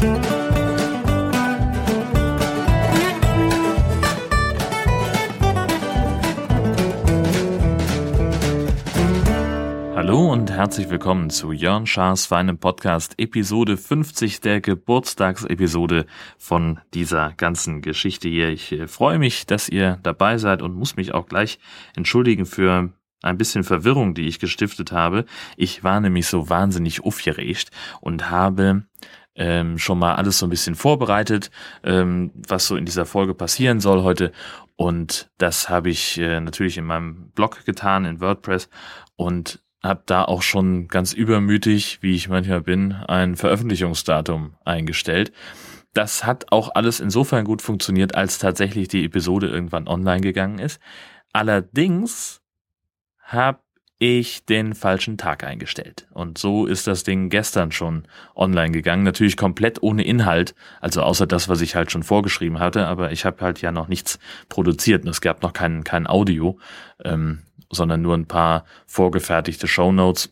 Hallo und herzlich willkommen zu Jörn Schaas feinem Podcast Episode 50 der Geburtstagsepisode von dieser ganzen Geschichte hier. Ich äh, freue mich, dass ihr dabei seid und muss mich auch gleich entschuldigen für ein bisschen Verwirrung, die ich gestiftet habe. Ich war nämlich so wahnsinnig aufgeregt und habe ähm, schon mal alles so ein bisschen vorbereitet, ähm, was so in dieser Folge passieren soll heute. Und das habe ich äh, natürlich in meinem Blog getan, in WordPress. Und habe da auch schon ganz übermütig, wie ich manchmal bin, ein Veröffentlichungsdatum eingestellt. Das hat auch alles insofern gut funktioniert, als tatsächlich die Episode irgendwann online gegangen ist. Allerdings habe ich den falschen Tag eingestellt. Und so ist das Ding gestern schon online gegangen. Natürlich komplett ohne Inhalt, also außer das, was ich halt schon vorgeschrieben hatte, aber ich habe halt ja noch nichts produziert und es gab noch kein, kein Audio. Ähm, sondern nur ein paar vorgefertigte Shownotes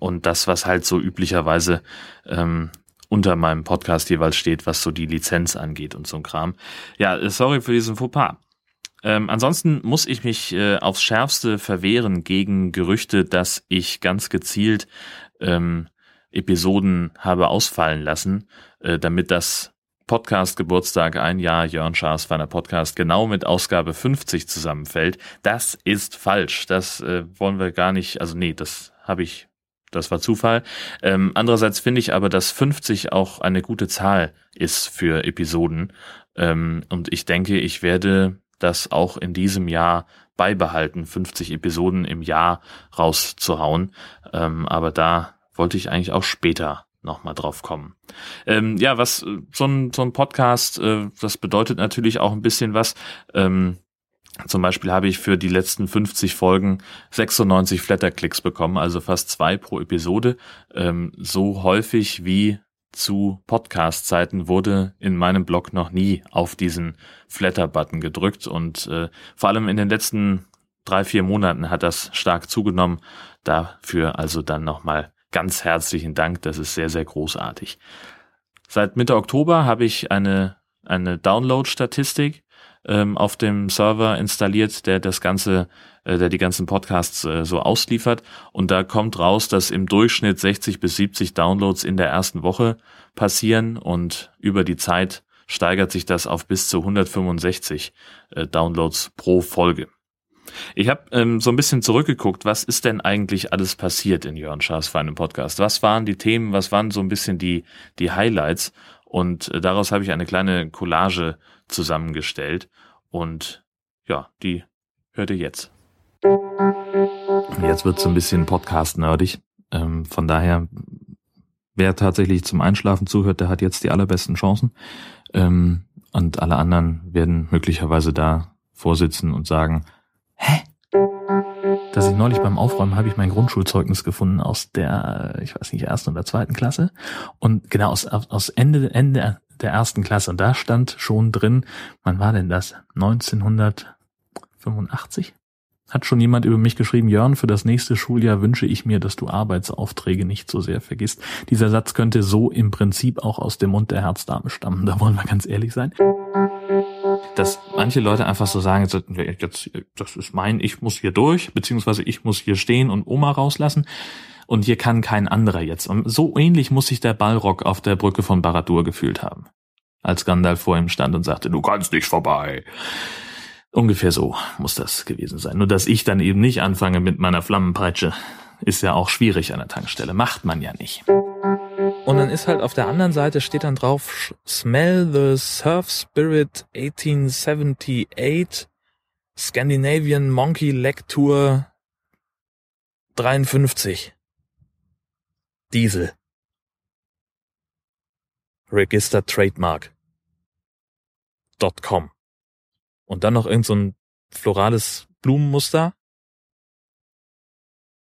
und das, was halt so üblicherweise ähm, unter meinem Podcast jeweils steht, was so die Lizenz angeht und so ein Kram. Ja, sorry für diesen Fauxpas. Ähm, ansonsten muss ich mich äh, aufs Schärfste verwehren gegen Gerüchte, dass ich ganz gezielt ähm, Episoden habe ausfallen lassen, äh, damit das Podcast Geburtstag ein Jahr Jörn Schaas feiner Podcast genau mit Ausgabe 50 zusammenfällt. Das ist falsch. Das äh, wollen wir gar nicht. Also nee, das habe ich. Das war Zufall. Ähm, andererseits finde ich aber, dass 50 auch eine gute Zahl ist für Episoden. Ähm, und ich denke, ich werde das auch in diesem Jahr beibehalten, 50 Episoden im Jahr rauszuhauen. Ähm, aber da wollte ich eigentlich auch später nochmal drauf kommen. Ähm, ja, was äh, so ein, so ein Podcast, äh, das bedeutet natürlich auch ein bisschen was. Ähm, zum Beispiel habe ich für die letzten 50 Folgen 96 Flatterklicks bekommen, also fast zwei pro Episode. Ähm, so häufig wie zu Podcast-Zeiten wurde in meinem Blog noch nie auf diesen Flatter-Button gedrückt und äh, vor allem in den letzten drei, vier Monaten hat das stark zugenommen. Dafür also dann nochmal ganz herzlichen Dank. Das ist sehr, sehr großartig. Seit Mitte Oktober habe ich eine, eine Download-Statistik ähm, auf dem Server installiert, der das ganze, äh, der die ganzen Podcasts äh, so ausliefert. Und da kommt raus, dass im Durchschnitt 60 bis 70 Downloads in der ersten Woche passieren und über die Zeit steigert sich das auf bis zu 165 äh, Downloads pro Folge. Ich habe ähm, so ein bisschen zurückgeguckt, was ist denn eigentlich alles passiert in Jörn Schaas feinem Podcast? Was waren die Themen, was waren so ein bisschen die, die Highlights? Und äh, daraus habe ich eine kleine Collage zusammengestellt. Und ja, die hört ihr jetzt. Jetzt wird so ein bisschen Podcast-nerdig. Ähm, von daher, wer tatsächlich zum Einschlafen zuhört, der hat jetzt die allerbesten Chancen. Ähm, und alle anderen werden möglicherweise da vorsitzen und sagen, Hä? Dass ich neulich beim Aufräumen habe ich mein Grundschulzeugnis gefunden aus der, ich weiß nicht, ersten oder zweiten Klasse. Und genau aus, aus Ende, Ende der ersten Klasse. Und da stand schon drin, wann war denn das? 1985? Hat schon jemand über mich geschrieben, Jörn, für das nächste Schuljahr wünsche ich mir, dass du Arbeitsaufträge nicht so sehr vergisst. Dieser Satz könnte so im Prinzip auch aus dem Mund der Herzdame stammen, da wollen wir ganz ehrlich sein dass manche Leute einfach so sagen, jetzt, das ist mein, ich muss hier durch, beziehungsweise ich muss hier stehen und Oma rauslassen und hier kann kein anderer jetzt. Und so ähnlich muss sich der Ballrock auf der Brücke von Baradur gefühlt haben, als Gandalf vor ihm stand und sagte, du kannst nicht vorbei. Ungefähr so muss das gewesen sein. Nur dass ich dann eben nicht anfange mit meiner Flammenpeitsche, ist ja auch schwierig an der Tankstelle. Macht man ja nicht. Und dann ist halt auf der anderen Seite steht dann drauf Smell the Surf Spirit 1878 Scandinavian Monkey Leg Tour 53 Diesel Register Trademark .com und dann noch irgend so ein florales Blumenmuster.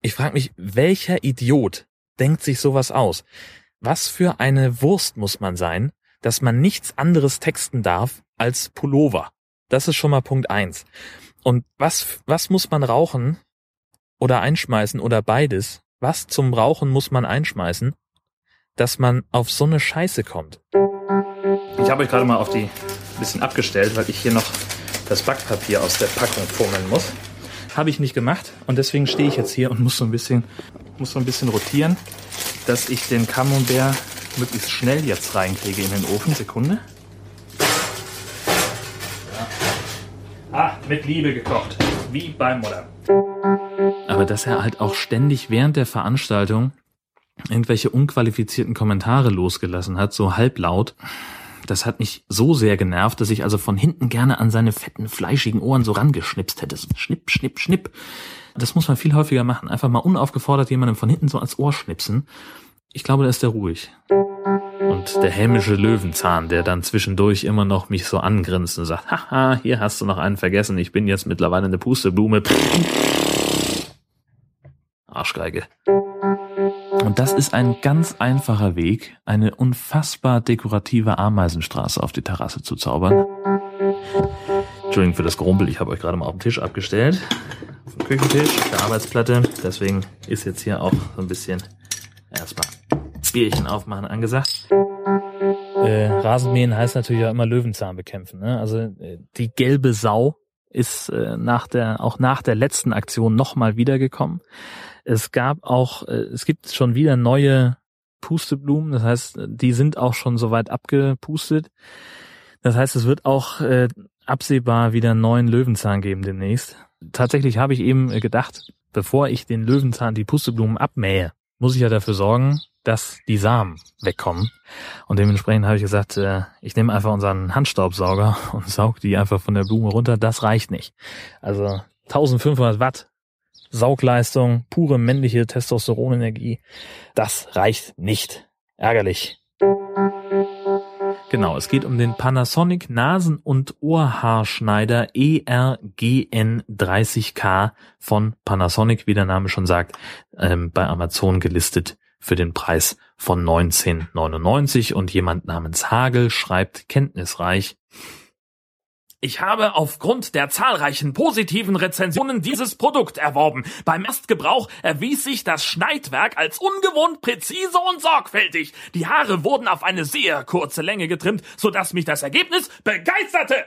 Ich frage mich, welcher Idiot denkt sich sowas aus? Was für eine Wurst muss man sein, dass man nichts anderes texten darf als Pullover? Das ist schon mal Punkt eins. Und was, was muss man rauchen oder einschmeißen oder beides? Was zum Rauchen muss man einschmeißen, dass man auf so eine Scheiße kommt. Ich habe euch gerade mal auf die bisschen abgestellt, weil ich hier noch das Backpapier aus der Packung fummeln muss. Habe ich nicht gemacht und deswegen stehe ich jetzt hier und muss so ein bisschen, muss so ein bisschen rotieren, dass ich den Camembert möglichst schnell jetzt reinkriege in den Ofen. Sekunde. Ja. Ah, mit Liebe gekocht. Wie beim Mutter. Aber dass er halt auch ständig während der Veranstaltung irgendwelche unqualifizierten Kommentare losgelassen hat, so halblaut, das hat mich so sehr genervt, dass ich also von hinten gerne an seine fetten, fleischigen Ohren so rangeschnipst hätte. So schnipp, schnipp, schnipp. Das muss man viel häufiger machen. Einfach mal unaufgefordert jemandem von hinten so ans Ohr schnipsen. Ich glaube, da ist der ruhig. Und der hämische Löwenzahn, der dann zwischendurch immer noch mich so angrinst und sagt, haha, hier hast du noch einen vergessen, ich bin jetzt mittlerweile eine Pusteblume. Arschgeige. Und das ist ein ganz einfacher Weg, eine unfassbar dekorative Ameisenstraße auf die Terrasse zu zaubern. Entschuldigung für das Gerumpel, ich habe euch gerade mal auf den Tisch abgestellt. Auf dem Küchentisch, auf der Arbeitsplatte. Deswegen ist jetzt hier auch so ein bisschen erstmal Bierchen aufmachen angesagt. Äh, Rasenmähen heißt natürlich auch immer Löwenzahn bekämpfen. Ne? Also äh, die gelbe Sau ist äh, nach der auch nach der letzten Aktion nochmal wiedergekommen. Es gab auch, äh, es gibt schon wieder neue Pusteblumen, das heißt, die sind auch schon soweit abgepustet. Das heißt, es wird auch äh, absehbar wieder einen neuen Löwenzahn geben demnächst. Tatsächlich habe ich eben gedacht, bevor ich den Löwenzahn die Pusteblumen abmähe, muss ich ja dafür sorgen, dass die Samen wegkommen. Und dementsprechend habe ich gesagt, äh, ich nehme einfach unseren Handstaubsauger und saug die einfach von der Blume runter. Das reicht nicht. Also 1500 Watt Saugleistung, pure männliche Testosteronenergie. Das reicht nicht. Ärgerlich. Genau, es geht um den Panasonic Nasen- und Ohrhaarschneider ERGN 30K von Panasonic, wie der Name schon sagt, ähm, bei Amazon gelistet für den Preis von 1999 und jemand namens Hagel schreibt kenntnisreich, ich habe aufgrund der zahlreichen positiven Rezensionen dieses Produkt erworben. Beim Erstgebrauch erwies sich das Schneidwerk als ungewohnt präzise und sorgfältig. Die Haare wurden auf eine sehr kurze Länge getrimmt, sodass mich das Ergebnis begeisterte.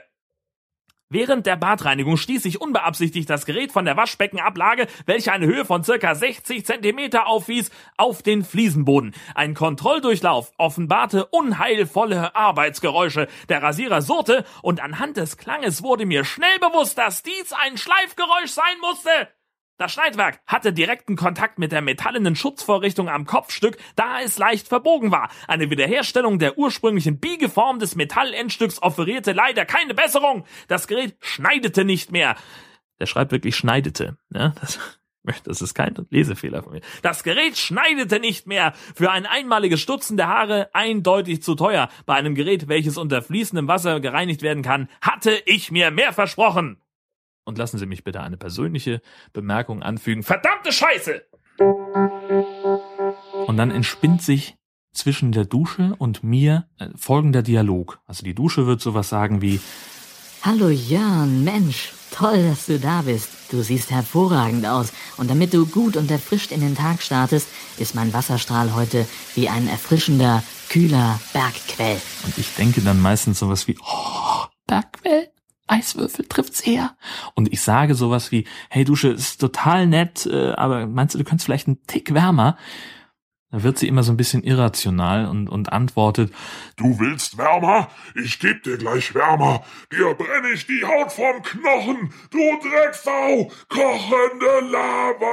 Während der Badreinigung stieß ich unbeabsichtigt das Gerät von der Waschbeckenablage, welche eine Höhe von circa 60 Zentimeter aufwies, auf den Fliesenboden. Ein Kontrolldurchlauf offenbarte unheilvolle Arbeitsgeräusche. Der Rasierer surrte und anhand des Klanges wurde mir schnell bewusst, dass dies ein Schleifgeräusch sein musste. Das Schneidwerk hatte direkten Kontakt mit der metallenen Schutzvorrichtung am Kopfstück, da es leicht verbogen war. Eine Wiederherstellung der ursprünglichen Biegeform des Metallendstücks offerierte leider keine Besserung. Das Gerät schneidete nicht mehr. Der schreibt wirklich schneidete. Ja, das, das ist kein Lesefehler von mir. Das Gerät schneidete nicht mehr. Für ein einmaliges Stutzen der Haare eindeutig zu teuer. Bei einem Gerät, welches unter fließendem Wasser gereinigt werden kann, hatte ich mir mehr versprochen. Und lassen Sie mich bitte eine persönliche Bemerkung anfügen. Verdammte Scheiße! Und dann entspinnt sich zwischen der Dusche und mir äh, folgender Dialog. Also die Dusche wird sowas sagen wie Hallo Jörn, Mensch, toll, dass du da bist. Du siehst hervorragend aus. Und damit du gut und erfrischt in den Tag startest, ist mein Wasserstrahl heute wie ein erfrischender, kühler Bergquell. Und ich denke dann meistens sowas wie, oh, Bergquell? Eiswürfel trifft's eher. Und ich sage sowas wie, hey Dusche, ist total nett, äh, aber meinst du, du könntest vielleicht einen Tick wärmer? Da wird sie immer so ein bisschen irrational und, und antwortet, Du willst wärmer? Ich geb dir gleich wärmer. Dir brenne ich die Haut vom Knochen, du Drecksau, kochende Lava!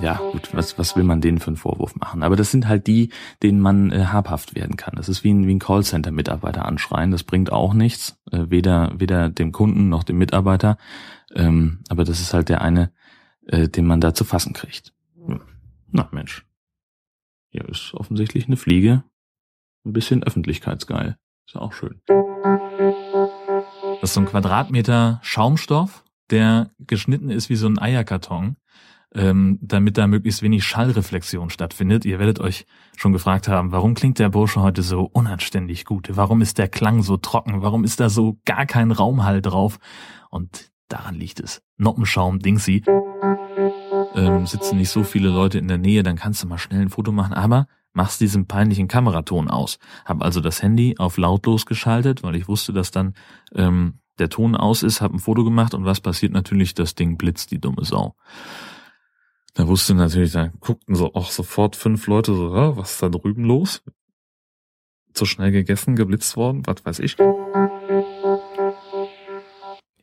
Ja, was, was will man denen für einen Vorwurf machen? Aber das sind halt die, denen man äh, habhaft werden kann. Das ist wie ein, wie ein Callcenter-Mitarbeiter anschreien. Das bringt auch nichts, äh, weder, weder dem Kunden noch dem Mitarbeiter. Ähm, aber das ist halt der eine, äh, den man da zu fassen kriegt. Na Mensch. Hier ist offensichtlich eine Fliege. Ein bisschen öffentlichkeitsgeil. Ist ja auch schön. Das ist so ein Quadratmeter Schaumstoff, der geschnitten ist wie so ein Eierkarton, ähm, damit da möglichst wenig Schallreflexion stattfindet. Ihr werdet euch schon gefragt haben, warum klingt der Bursche heute so unanständig gut? Warum ist der Klang so trocken? Warum ist da so gar kein Raumhall drauf? Und daran liegt es. Noppenschaum, Dingsy. ähm, sitzen nicht so viele Leute in der Nähe, dann kannst du mal schnell ein Foto machen, aber machst diesen peinlichen Kameraton aus. Hab also das Handy auf lautlos geschaltet, weil ich wusste, dass dann ähm, der Ton aus ist, hab ein Foto gemacht und was passiert natürlich? Das Ding blitzt, die dumme Sau. Da wusste natürlich, da guckten so auch sofort fünf Leute so, was ist da drüben los? Zu schnell gegessen, geblitzt worden, was weiß ich.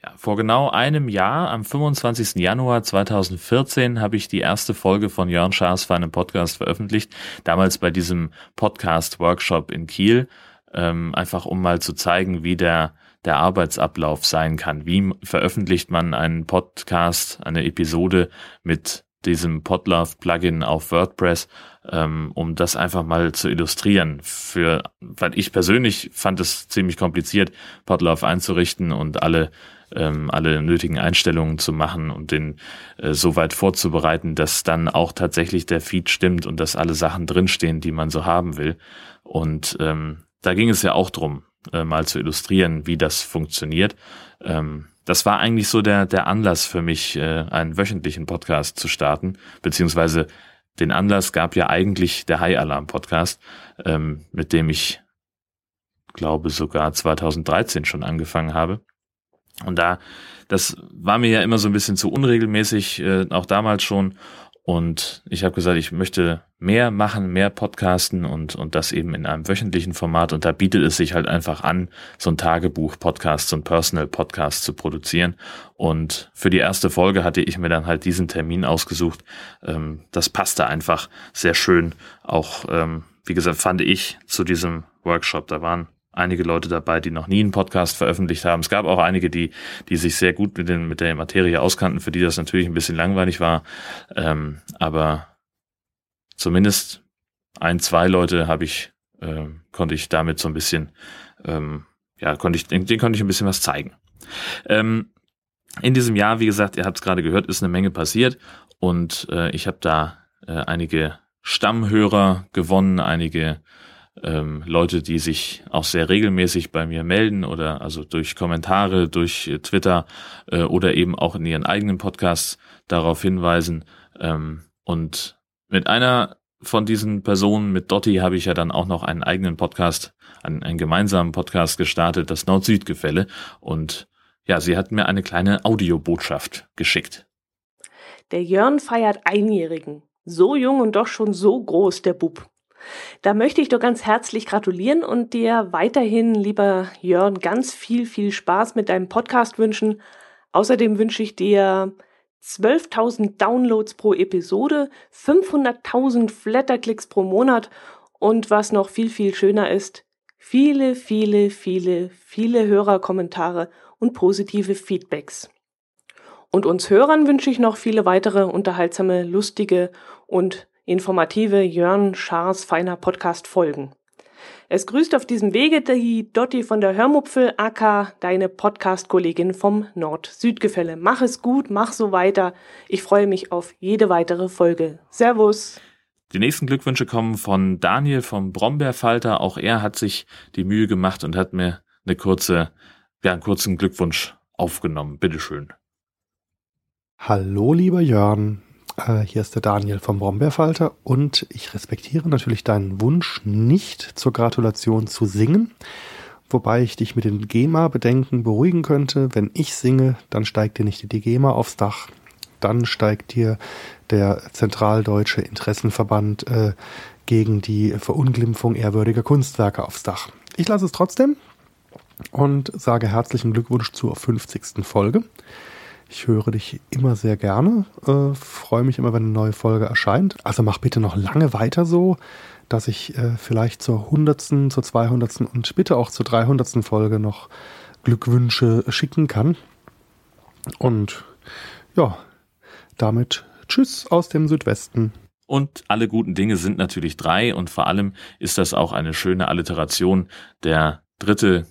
Ja, vor genau einem Jahr, am 25. Januar 2014, habe ich die erste Folge von Jörn Schaas für einen Podcast veröffentlicht. Damals bei diesem Podcast-Workshop in Kiel. Ähm, einfach um mal zu zeigen, wie der der Arbeitsablauf sein kann. Wie veröffentlicht man einen Podcast, eine Episode mit diesem Podlove-Plugin auf WordPress, ähm, um das einfach mal zu illustrieren. Für, weil ich persönlich fand es ziemlich kompliziert, Podlove einzurichten und alle ähm, alle nötigen Einstellungen zu machen und den äh, so weit vorzubereiten, dass dann auch tatsächlich der Feed stimmt und dass alle Sachen drinstehen, die man so haben will. Und ähm, da ging es ja auch drum, äh, mal zu illustrieren, wie das funktioniert. Ähm, das war eigentlich so der, der Anlass für mich, äh, einen wöchentlichen Podcast zu starten, beziehungsweise den Anlass gab ja eigentlich der High Alarm Podcast, ähm, mit dem ich glaube sogar 2013 schon angefangen habe. Und da, das war mir ja immer so ein bisschen zu unregelmäßig, äh, auch damals schon. Und ich habe gesagt, ich möchte mehr machen, mehr podcasten und, und das eben in einem wöchentlichen Format. Und da bietet es sich halt einfach an, so ein Tagebuch-Podcast, so ein Personal-Podcast zu produzieren. Und für die erste Folge hatte ich mir dann halt diesen Termin ausgesucht. Ähm, das passte einfach sehr schön. Auch, ähm, wie gesagt, fand ich zu diesem Workshop. Da waren einige Leute dabei, die noch nie einen Podcast veröffentlicht haben. Es gab auch einige, die, die sich sehr gut mit, den, mit der Materie auskannten, für die das natürlich ein bisschen langweilig war. Ähm, aber zumindest ein, zwei Leute habe ich, äh, konnte ich damit so ein bisschen, ähm, ja, konnte ich, den, den konnte ich ein bisschen was zeigen. Ähm, in diesem Jahr, wie gesagt, ihr habt es gerade gehört, ist eine Menge passiert und äh, ich habe da äh, einige Stammhörer gewonnen, einige ähm, Leute, die sich auch sehr regelmäßig bei mir melden oder also durch Kommentare, durch äh, Twitter äh, oder eben auch in ihren eigenen Podcasts darauf hinweisen. Ähm, und mit einer von diesen Personen, mit Dotti, habe ich ja dann auch noch einen eigenen Podcast, einen, einen gemeinsamen Podcast gestartet, das Nord-Süd-Gefälle. Und ja, sie hat mir eine kleine Audiobotschaft geschickt. Der Jörn feiert Einjährigen. So jung und doch schon so groß, der Bub. Da möchte ich dir ganz herzlich gratulieren und dir weiterhin, lieber Jörn, ganz viel, viel Spaß mit deinem Podcast wünschen. Außerdem wünsche ich dir 12.000 Downloads pro Episode, 500.000 Flatterklicks pro Monat und was noch viel, viel schöner ist, viele, viele, viele, viele Hörerkommentare und positive Feedbacks. Und uns Hörern wünsche ich noch viele weitere unterhaltsame, lustige und informative Jörn Schaars feiner Podcast folgen. Es grüßt auf diesem Wege die Dotti von der Hörmupfel, aka deine Podcast-Kollegin vom Nord-Süd-Gefälle. Mach es gut, mach so weiter. Ich freue mich auf jede weitere Folge. Servus. Die nächsten Glückwünsche kommen von Daniel vom Brombeerfalter. Auch er hat sich die Mühe gemacht und hat mir eine kurze, ja, einen kurzen Glückwunsch aufgenommen. Bitteschön. Hallo, lieber Jörn. Äh, hier ist der Daniel vom Brombeerfalter und ich respektiere natürlich deinen Wunsch, nicht zur Gratulation zu singen. Wobei ich dich mit den GEMA-Bedenken beruhigen könnte. Wenn ich singe, dann steigt dir nicht die GEMA aufs Dach. Dann steigt dir der Zentraldeutsche Interessenverband äh, gegen die Verunglimpfung ehrwürdiger Kunstwerke aufs Dach. Ich lasse es trotzdem und sage herzlichen Glückwunsch zur 50. Folge. Ich höre dich immer sehr gerne, äh, freue mich immer, wenn eine neue Folge erscheint. Also mach bitte noch lange weiter so, dass ich äh, vielleicht zur hundertsten, zur zweihundertsten und bitte auch zur dreihundertsten Folge noch Glückwünsche schicken kann. Und ja, damit Tschüss aus dem Südwesten. Und alle guten Dinge sind natürlich drei und vor allem ist das auch eine schöne Alliteration. Der dritte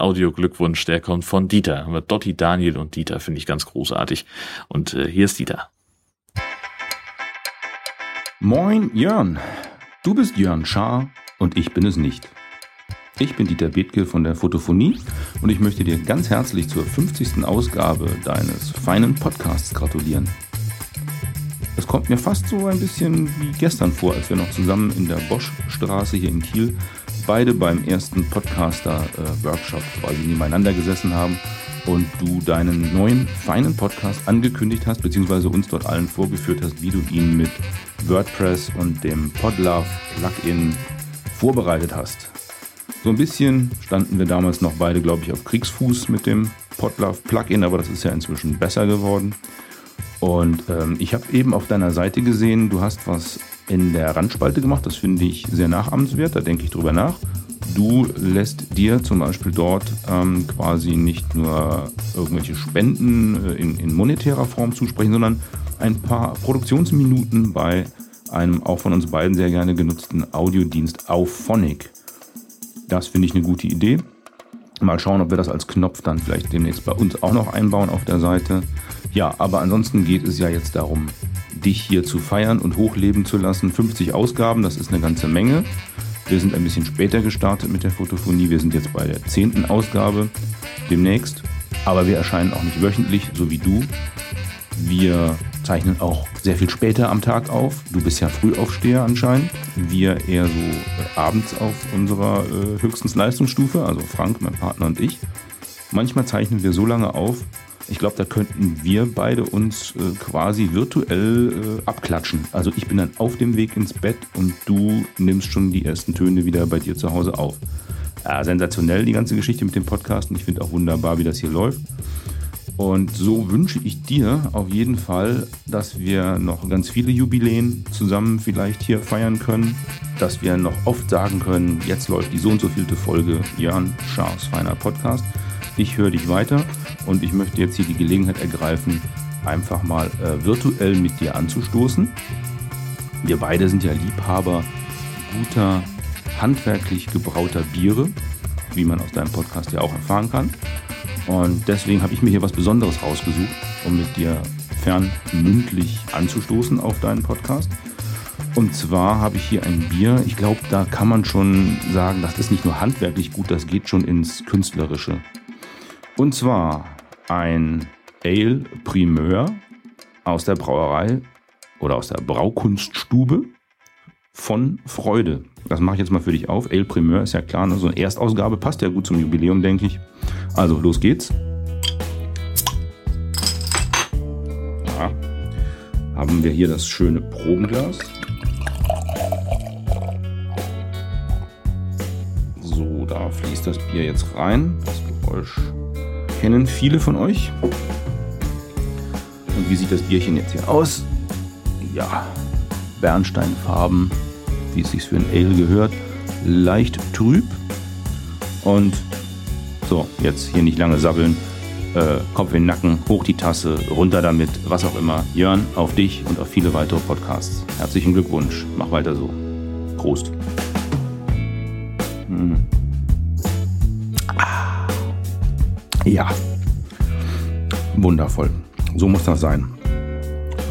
Audio-Glückwunsch, der kommt von Dieter. Haben wir Dotti, Daniel und Dieter, finde ich ganz großartig. Und äh, hier ist Dieter. Moin, Jörn. Du bist Jörn Schaar und ich bin es nicht. Ich bin Dieter Bethke von der Fotophonie und ich möchte dir ganz herzlich zur 50. Ausgabe deines feinen Podcasts gratulieren. Das kommt mir fast so ein bisschen wie gestern vor, als wir noch zusammen in der Boschstraße hier in Kiel beide beim ersten Podcaster-Workshop quasi nebeneinander gesessen haben und du deinen neuen feinen Podcast angekündigt hast, beziehungsweise uns dort allen vorgeführt hast, wie du ihn mit WordPress und dem Podlove Plugin vorbereitet hast. So ein bisschen standen wir damals noch beide, glaube ich, auf Kriegsfuß mit dem Podlove Plugin, aber das ist ja inzwischen besser geworden. Und ähm, ich habe eben auf deiner Seite gesehen, du hast was in der Randspalte gemacht. Das finde ich sehr nachahmenswert, da denke ich drüber nach. Du lässt dir zum Beispiel dort ähm, quasi nicht nur irgendwelche Spenden äh, in, in monetärer Form zusprechen, sondern ein paar Produktionsminuten bei einem auch von uns beiden sehr gerne genutzten Audiodienst auf Phonic. Das finde ich eine gute Idee. Mal schauen, ob wir das als Knopf dann vielleicht demnächst bei uns auch noch einbauen auf der Seite. Ja, aber ansonsten geht es ja jetzt darum, dich hier zu feiern und hochleben zu lassen. 50 Ausgaben, das ist eine ganze Menge. Wir sind ein bisschen später gestartet mit der Fotophonie. Wir sind jetzt bei der zehnten Ausgabe demnächst. Aber wir erscheinen auch nicht wöchentlich, so wie du. Wir zeichnen auch sehr viel später am Tag auf. Du bist ja Frühaufsteher anscheinend. Wir eher so äh, abends auf unserer äh, höchstens Leistungsstufe, also Frank, mein Partner und ich. Manchmal zeichnen wir so lange auf. Ich glaube, da könnten wir beide uns äh, quasi virtuell äh, abklatschen. Also ich bin dann auf dem Weg ins Bett und du nimmst schon die ersten Töne wieder bei dir zu Hause auf. Ja, sensationell die ganze Geschichte mit dem Podcast und ich finde auch wunderbar, wie das hier läuft. Und so wünsche ich dir auf jeden Fall, dass wir noch ganz viele Jubiläen zusammen vielleicht hier feiern können, dass wir noch oft sagen können, jetzt läuft die so und so vielte Folge Jörn Schaas feiner Podcast. Ich höre dich weiter und ich möchte jetzt hier die Gelegenheit ergreifen, einfach mal äh, virtuell mit dir anzustoßen. Wir beide sind ja Liebhaber guter, handwerklich gebrauter Biere, wie man aus deinem Podcast ja auch erfahren kann. Und deswegen habe ich mir hier was Besonderes rausgesucht, um mit dir fernmündlich anzustoßen auf deinen Podcast. Und zwar habe ich hier ein Bier. Ich glaube, da kann man schon sagen, das ist nicht nur handwerklich gut, das geht schon ins Künstlerische. Und zwar ein Ale Primeur aus der Brauerei oder aus der Braukunststube von Freude. Das mache ich jetzt mal für dich auf. Ale Primeur ist ja klar, ne? so eine Erstausgabe passt ja gut zum Jubiläum, denke ich. Also, los geht's. Ja. Haben wir hier das schöne Probenglas. So, da fließt das Bier jetzt rein. Das Geräusch kennen viele von euch. Und wie sieht das Bierchen jetzt hier aus? Ja, Bernsteinfarben, wie es sich für ein Ale gehört. Leicht trüb. Und so, jetzt hier nicht lange sabbeln. Äh, Kopf in den Nacken, hoch die Tasse, runter damit, was auch immer. Jörn, auf dich und auf viele weitere Podcasts. Herzlichen Glückwunsch. Mach weiter so. Prost. Hm. Ja. Wundervoll. So muss das sein.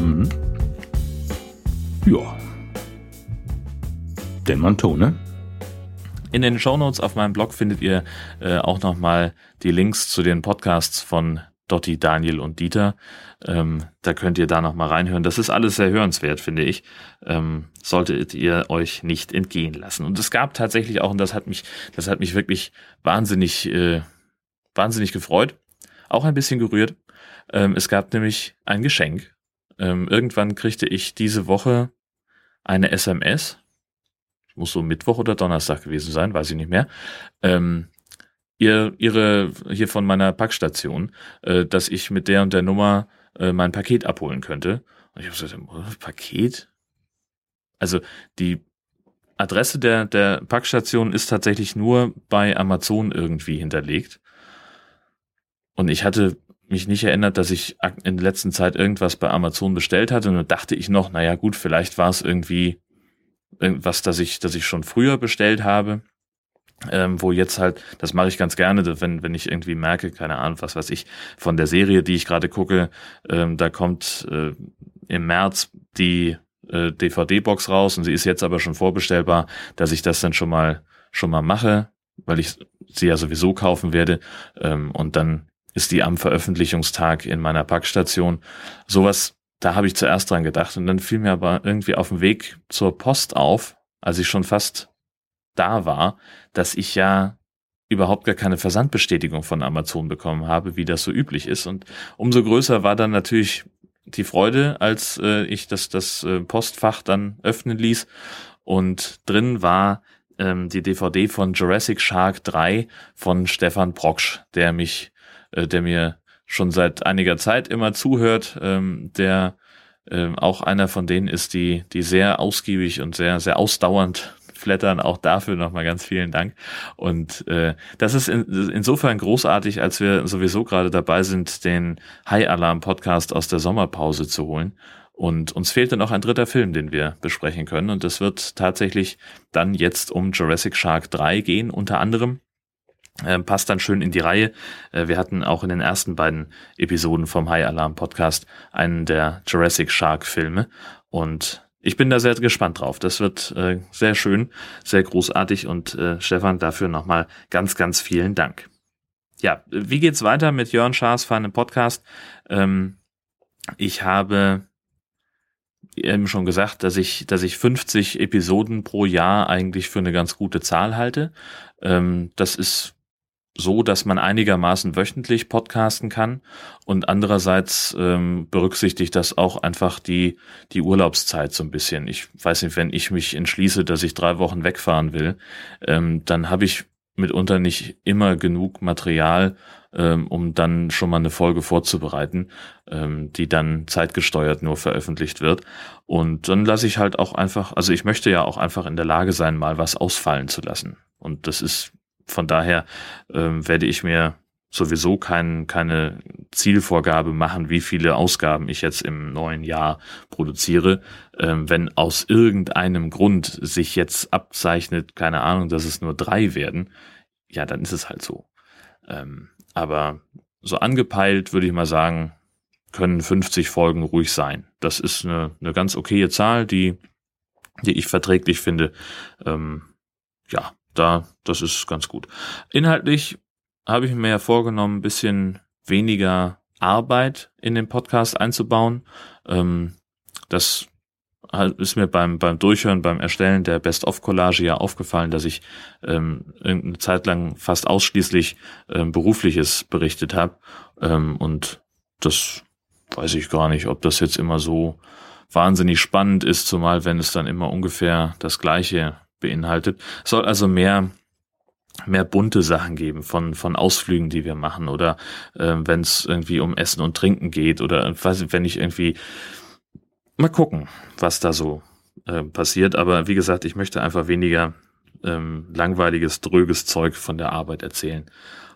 Mhm. Ja. Denn man ne? In den Shownotes auf meinem Blog findet ihr äh, auch nochmal die Links zu den Podcasts von Dotti, Daniel und Dieter. Ähm, da könnt ihr da nochmal reinhören. Das ist alles sehr hörenswert, finde ich. Ähm, solltet ihr euch nicht entgehen lassen. Und es gab tatsächlich auch, und das hat mich, das hat mich wirklich wahnsinnig, äh, wahnsinnig gefreut, auch ein bisschen gerührt. Ähm, es gab nämlich ein Geschenk. Ähm, irgendwann kriegte ich diese Woche eine SMS muss so Mittwoch oder Donnerstag gewesen sein, weiß ich nicht mehr. Ähm, ihr, ihre hier von meiner Packstation, äh, dass ich mit der und der Nummer äh, mein Paket abholen könnte. Und ich habe gesagt, Paket? Also die Adresse der, der Packstation ist tatsächlich nur bei Amazon irgendwie hinterlegt. Und ich hatte mich nicht erinnert, dass ich in der letzten Zeit irgendwas bei Amazon bestellt hatte. Und dachte ich noch, naja gut, vielleicht war es irgendwie was, das ich, das ich schon früher bestellt habe. Ähm, wo jetzt halt, das mache ich ganz gerne, wenn, wenn ich irgendwie merke, keine Ahnung, was weiß ich, von der Serie, die ich gerade gucke, ähm, da kommt äh, im März die äh, DVD-Box raus und sie ist jetzt aber schon vorbestellbar, dass ich das dann schon mal schon mal mache, weil ich sie ja sowieso kaufen werde ähm, und dann ist die am Veröffentlichungstag in meiner Packstation. Sowas da habe ich zuerst dran gedacht und dann fiel mir aber irgendwie auf dem Weg zur Post auf, als ich schon fast da war, dass ich ja überhaupt gar keine Versandbestätigung von Amazon bekommen habe, wie das so üblich ist. Und umso größer war dann natürlich die Freude, als äh, ich das, das äh, Postfach dann öffnen ließ. Und drin war ähm, die DVD von Jurassic Shark 3 von Stefan Proksch, der mich, äh, der mir schon seit einiger Zeit immer zuhört, ähm, der äh, auch einer von denen ist, die, die sehr ausgiebig und sehr, sehr ausdauernd flattern. Auch dafür nochmal ganz vielen Dank. Und äh, das ist in, insofern großartig, als wir sowieso gerade dabei sind, den High Alarm Podcast aus der Sommerpause zu holen. Und uns fehlte noch ein dritter Film, den wir besprechen können. Und es wird tatsächlich dann jetzt um Jurassic Shark 3 gehen, unter anderem. Äh, passt dann schön in die Reihe. Äh, wir hatten auch in den ersten beiden Episoden vom High Alarm Podcast einen der Jurassic Shark Filme. Und ich bin da sehr gespannt drauf. Das wird äh, sehr schön, sehr großartig und äh, Stefan, dafür nochmal ganz, ganz vielen Dank. Ja, wie geht's weiter mit Jörn Schaas für einen Podcast? Ähm, ich habe eben schon gesagt, dass ich, dass ich 50 Episoden pro Jahr eigentlich für eine ganz gute Zahl halte. Ähm, das ist so, dass man einigermaßen wöchentlich podcasten kann und andererseits ähm, berücksichtigt das auch einfach die die Urlaubszeit so ein bisschen. Ich weiß nicht, wenn ich mich entschließe, dass ich drei Wochen wegfahren will, ähm, dann habe ich mitunter nicht immer genug Material, ähm, um dann schon mal eine Folge vorzubereiten, ähm, die dann zeitgesteuert nur veröffentlicht wird. Und dann lasse ich halt auch einfach, also ich möchte ja auch einfach in der Lage sein, mal was ausfallen zu lassen. Und das ist von daher ähm, werde ich mir sowieso kein, keine Zielvorgabe machen, wie viele Ausgaben ich jetzt im neuen Jahr produziere. Ähm, wenn aus irgendeinem Grund sich jetzt abzeichnet, keine Ahnung, dass es nur drei werden, ja, dann ist es halt so. Ähm, aber so angepeilt würde ich mal sagen, können 50 Folgen ruhig sein. Das ist eine, eine ganz okaye Zahl, die, die ich verträglich finde. Ähm, ja, da, das ist ganz gut. Inhaltlich habe ich mir ja vorgenommen, ein bisschen weniger Arbeit in den Podcast einzubauen. Ähm, das ist mir beim, beim Durchhören, beim Erstellen der Best-of-Collage ja aufgefallen, dass ich ähm, eine Zeit lang fast ausschließlich ähm, Berufliches berichtet habe. Ähm, und das weiß ich gar nicht, ob das jetzt immer so wahnsinnig spannend ist, zumal wenn es dann immer ungefähr das Gleiche beinhaltet. Es soll also mehr mehr bunte Sachen geben von von Ausflügen, die wir machen oder äh, wenn es irgendwie um Essen und Trinken geht oder wenn ich irgendwie mal gucken, was da so äh, passiert. Aber wie gesagt, ich möchte einfach weniger ähm, langweiliges, dröges Zeug von der Arbeit erzählen.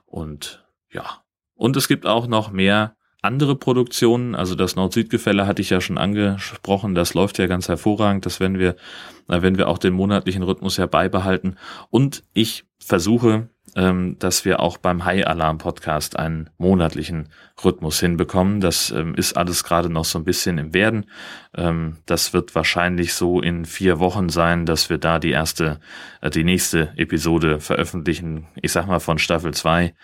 Und ja. Und es gibt auch noch mehr andere Produktionen, also das Nord-Süd-Gefälle hatte ich ja schon angesprochen, das läuft ja ganz hervorragend, das werden wir, wenn wir auch den monatlichen Rhythmus ja beibehalten. Und ich versuche, ähm, dass wir auch beim High Alarm Podcast einen monatlichen Rhythmus hinbekommen. Das ähm, ist alles gerade noch so ein bisschen im Werden. Ähm, das wird wahrscheinlich so in vier Wochen sein, dass wir da die erste, äh, die nächste Episode veröffentlichen. Ich sag mal von Staffel zwei.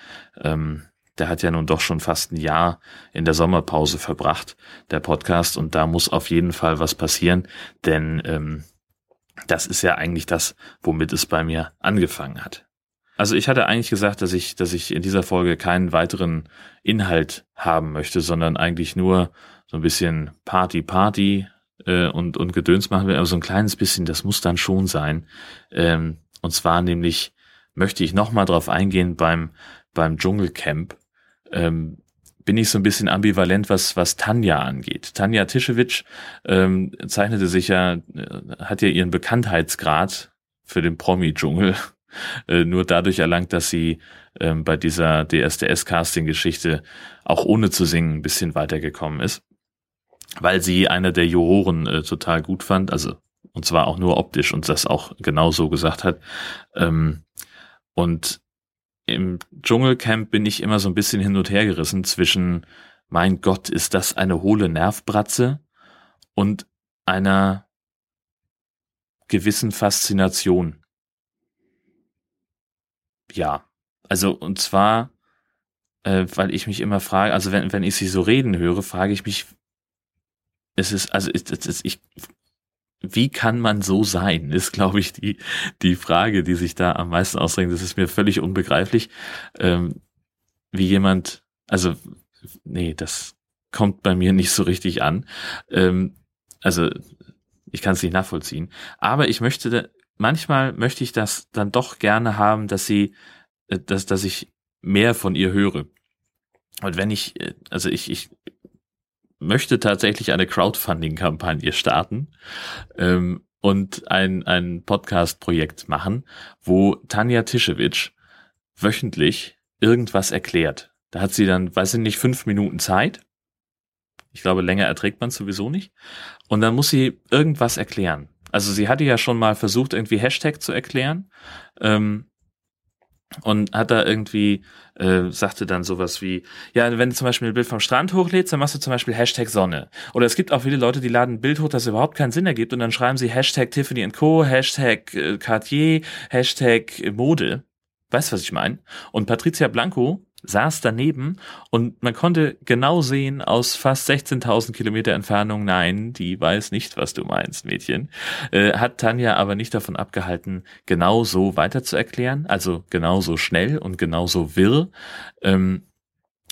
Der hat ja nun doch schon fast ein Jahr in der Sommerpause verbracht, der Podcast, und da muss auf jeden Fall was passieren, denn ähm, das ist ja eigentlich das, womit es bei mir angefangen hat. Also ich hatte eigentlich gesagt, dass ich, dass ich in dieser Folge keinen weiteren Inhalt haben möchte, sondern eigentlich nur so ein bisschen Party, Party äh, und, und Gedöns machen will, aber so ein kleines bisschen, das muss dann schon sein. Ähm, und zwar nämlich möchte ich nochmal drauf eingehen beim, beim Dschungelcamp, ähm, bin ich so ein bisschen ambivalent, was, was Tanja angeht. Tanja Tischewitsch ähm, zeichnete sich ja, äh, hat ja ihren Bekanntheitsgrad für den Promi-Dschungel äh, nur dadurch erlangt, dass sie ähm, bei dieser DSDS-Casting-Geschichte auch ohne zu singen ein bisschen weitergekommen ist, weil sie einer der Juroren äh, total gut fand, also und zwar auch nur optisch und das auch genau so gesagt hat. Ähm, und im Dschungelcamp bin ich immer so ein bisschen hin und her gerissen zwischen, mein Gott, ist das eine hohle Nervbratze und einer gewissen Faszination. Ja, also und zwar, äh, weil ich mich immer frage, also wenn, wenn ich sie so reden höre, frage ich mich, es ist, also es ist, ich, wie kann man so sein, ist, glaube ich, die, die Frage, die sich da am meisten ausdrängt. Das ist mir völlig unbegreiflich, ähm, wie jemand, also, nee, das kommt bei mir nicht so richtig an. Ähm, also, ich kann es nicht nachvollziehen. Aber ich möchte, manchmal möchte ich das dann doch gerne haben, dass sie, äh, dass, dass ich mehr von ihr höre. Und wenn ich, äh, also ich, ich möchte tatsächlich eine Crowdfunding-Kampagne starten ähm, und ein, ein Podcast-Projekt machen, wo Tanja Tischewitsch wöchentlich irgendwas erklärt. Da hat sie dann, weiß ich nicht, fünf Minuten Zeit. Ich glaube, länger erträgt man sowieso nicht. Und dann muss sie irgendwas erklären. Also sie hatte ja schon mal versucht, irgendwie Hashtag zu erklären. Ähm, und hat da irgendwie, äh, sagte dann sowas wie, ja, wenn du zum Beispiel ein Bild vom Strand hochlädst, dann machst du zum Beispiel Hashtag Sonne. Oder es gibt auch viele Leute, die laden ein Bild hoch, das überhaupt keinen Sinn ergibt und dann schreiben sie Hashtag Tiffany Co., Hashtag äh, Cartier, Hashtag Mode. Weißt du, was ich meine? Und Patricia Blanco saß daneben und man konnte genau sehen aus fast 16.000 Kilometer Entfernung, nein, die weiß nicht, was du meinst, Mädchen, äh, hat Tanja aber nicht davon abgehalten, genau so weiter zu erklären, also genauso schnell und genauso wirr. Ähm,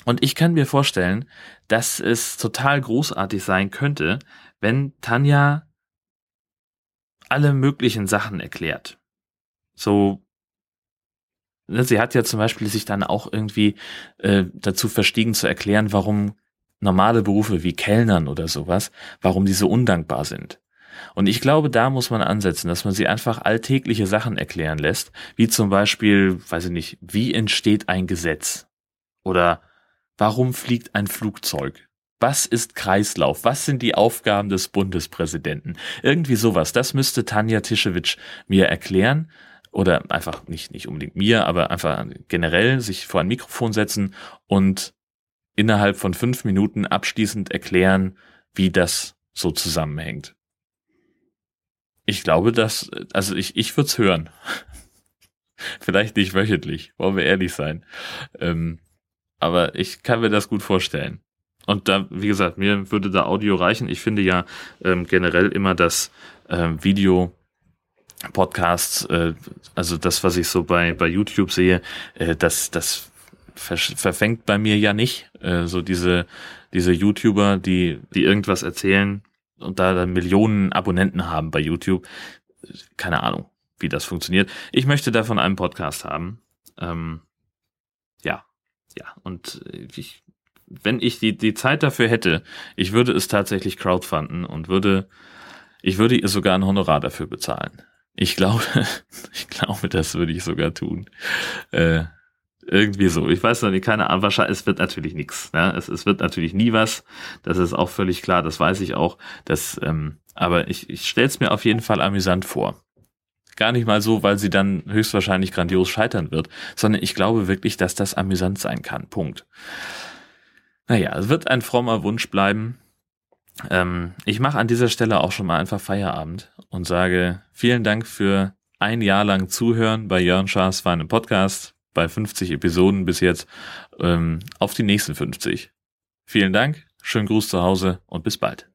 und ich kann mir vorstellen, dass es total großartig sein könnte, wenn Tanja alle möglichen Sachen erklärt. So sie hat ja zum Beispiel sich dann auch irgendwie äh, dazu verstiegen zu erklären, warum normale Berufe wie Kellnern oder sowas, warum die so undankbar sind. Und ich glaube, da muss man ansetzen, dass man sie einfach alltägliche Sachen erklären lässt, wie zum Beispiel, weiß ich nicht, wie entsteht ein Gesetz? Oder warum fliegt ein Flugzeug? Was ist Kreislauf? Was sind die Aufgaben des Bundespräsidenten? Irgendwie sowas. Das müsste Tanja Tischewitsch mir erklären oder einfach nicht, nicht unbedingt mir, aber einfach generell sich vor ein Mikrofon setzen und innerhalb von fünf Minuten abschließend erklären, wie das so zusammenhängt. Ich glaube, dass, also ich, ich würde es hören. Vielleicht nicht wöchentlich, wollen wir ehrlich sein. Ähm, aber ich kann mir das gut vorstellen. Und da, wie gesagt, mir würde da Audio reichen. Ich finde ja ähm, generell immer das ähm, Video Podcasts, äh, also das, was ich so bei, bei YouTube sehe, äh, das, das ver verfängt bei mir ja nicht. Äh, so diese, diese YouTuber, die, die irgendwas erzählen und da dann Millionen Abonnenten haben bei YouTube. Keine Ahnung, wie das funktioniert. Ich möchte davon einen Podcast haben. Ähm, ja, ja, und ich, wenn ich die, die Zeit dafür hätte, ich würde es tatsächlich crowdfunden und würde, ich würde ihr sogar ein Honorar dafür bezahlen. Ich glaube, ich glaube, das würde ich sogar tun. Äh, irgendwie so. Ich weiß noch nicht, keine Ahnung, wahrscheinlich, es wird natürlich nichts. Ne? Es, es wird natürlich nie was. Das ist auch völlig klar, das weiß ich auch. Das, ähm, aber ich, ich stelle es mir auf jeden Fall amüsant vor. Gar nicht mal so, weil sie dann höchstwahrscheinlich grandios scheitern wird, sondern ich glaube wirklich, dass das amüsant sein kann. Punkt. Naja, es wird ein frommer Wunsch bleiben. Ähm, ich mache an dieser Stelle auch schon mal einfach Feierabend und sage vielen Dank für ein Jahr lang Zuhören bei Jörn Schaas war einem Podcast, bei 50 Episoden bis jetzt, ähm, auf die nächsten 50. Vielen Dank, schönen Gruß zu Hause und bis bald.